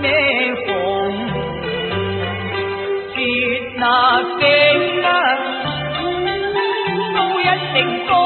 咩妨？绝那经啊，都一定。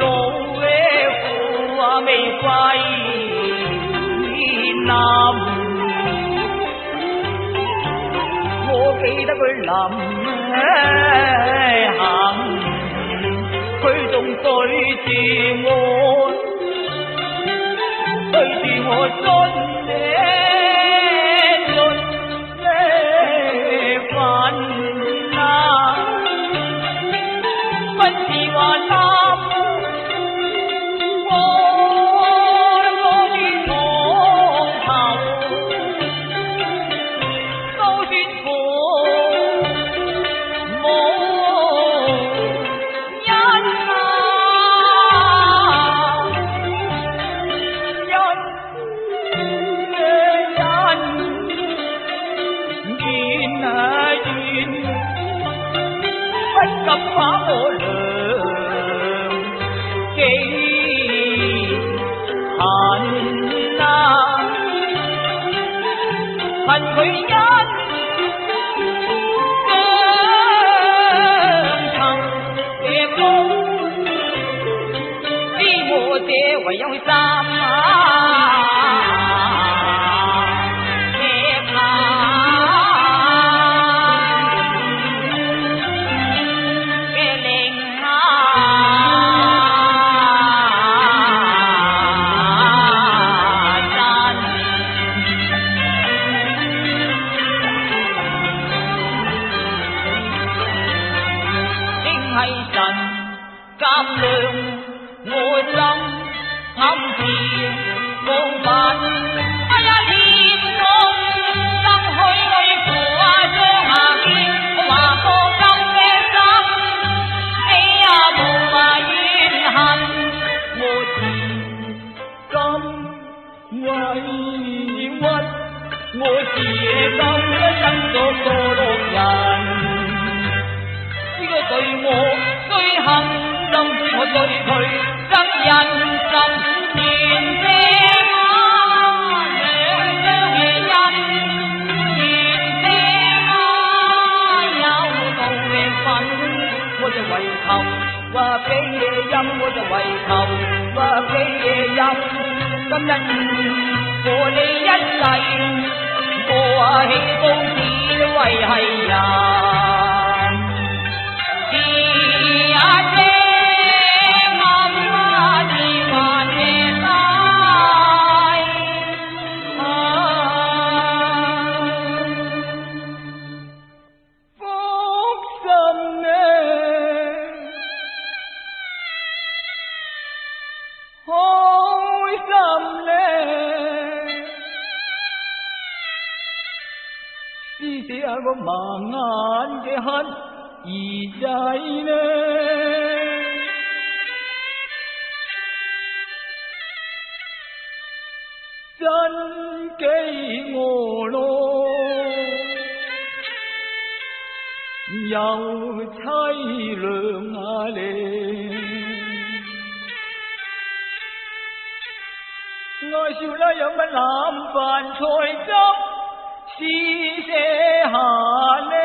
老的苦啊未归林，我记得佢临行，佢仲对住我，对住我真你。kỳ thành nam thành nhân cơn thần kia cung đi mùa tiệc và dòng xa 人和你一世我啊喜公你为系人 뭐 망한 게한 이자이네 전개이모로 양차이릉 아래 ngồi siêu la dẫm bên làm bàn trôi trong हानो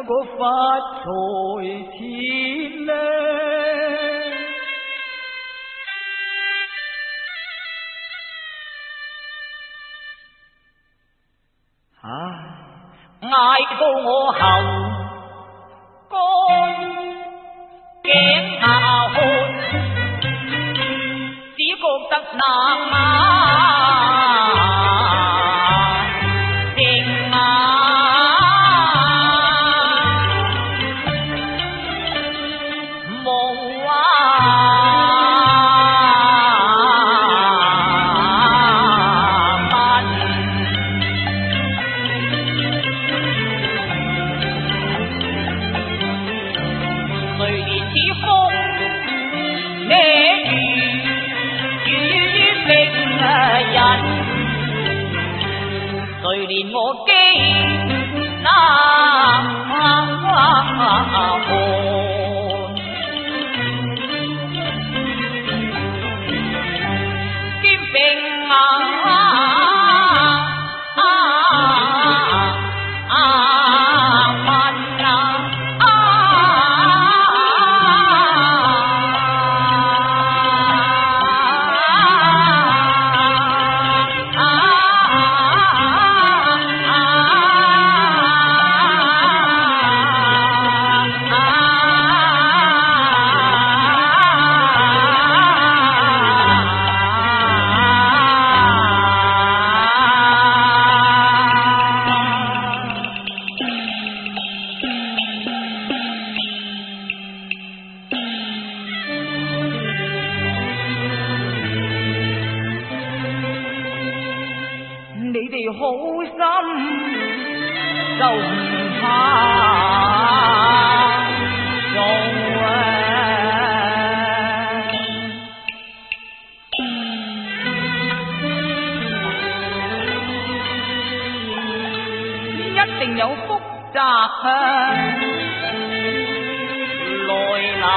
गुफ़ा छो 就怕一定有复杂向来南。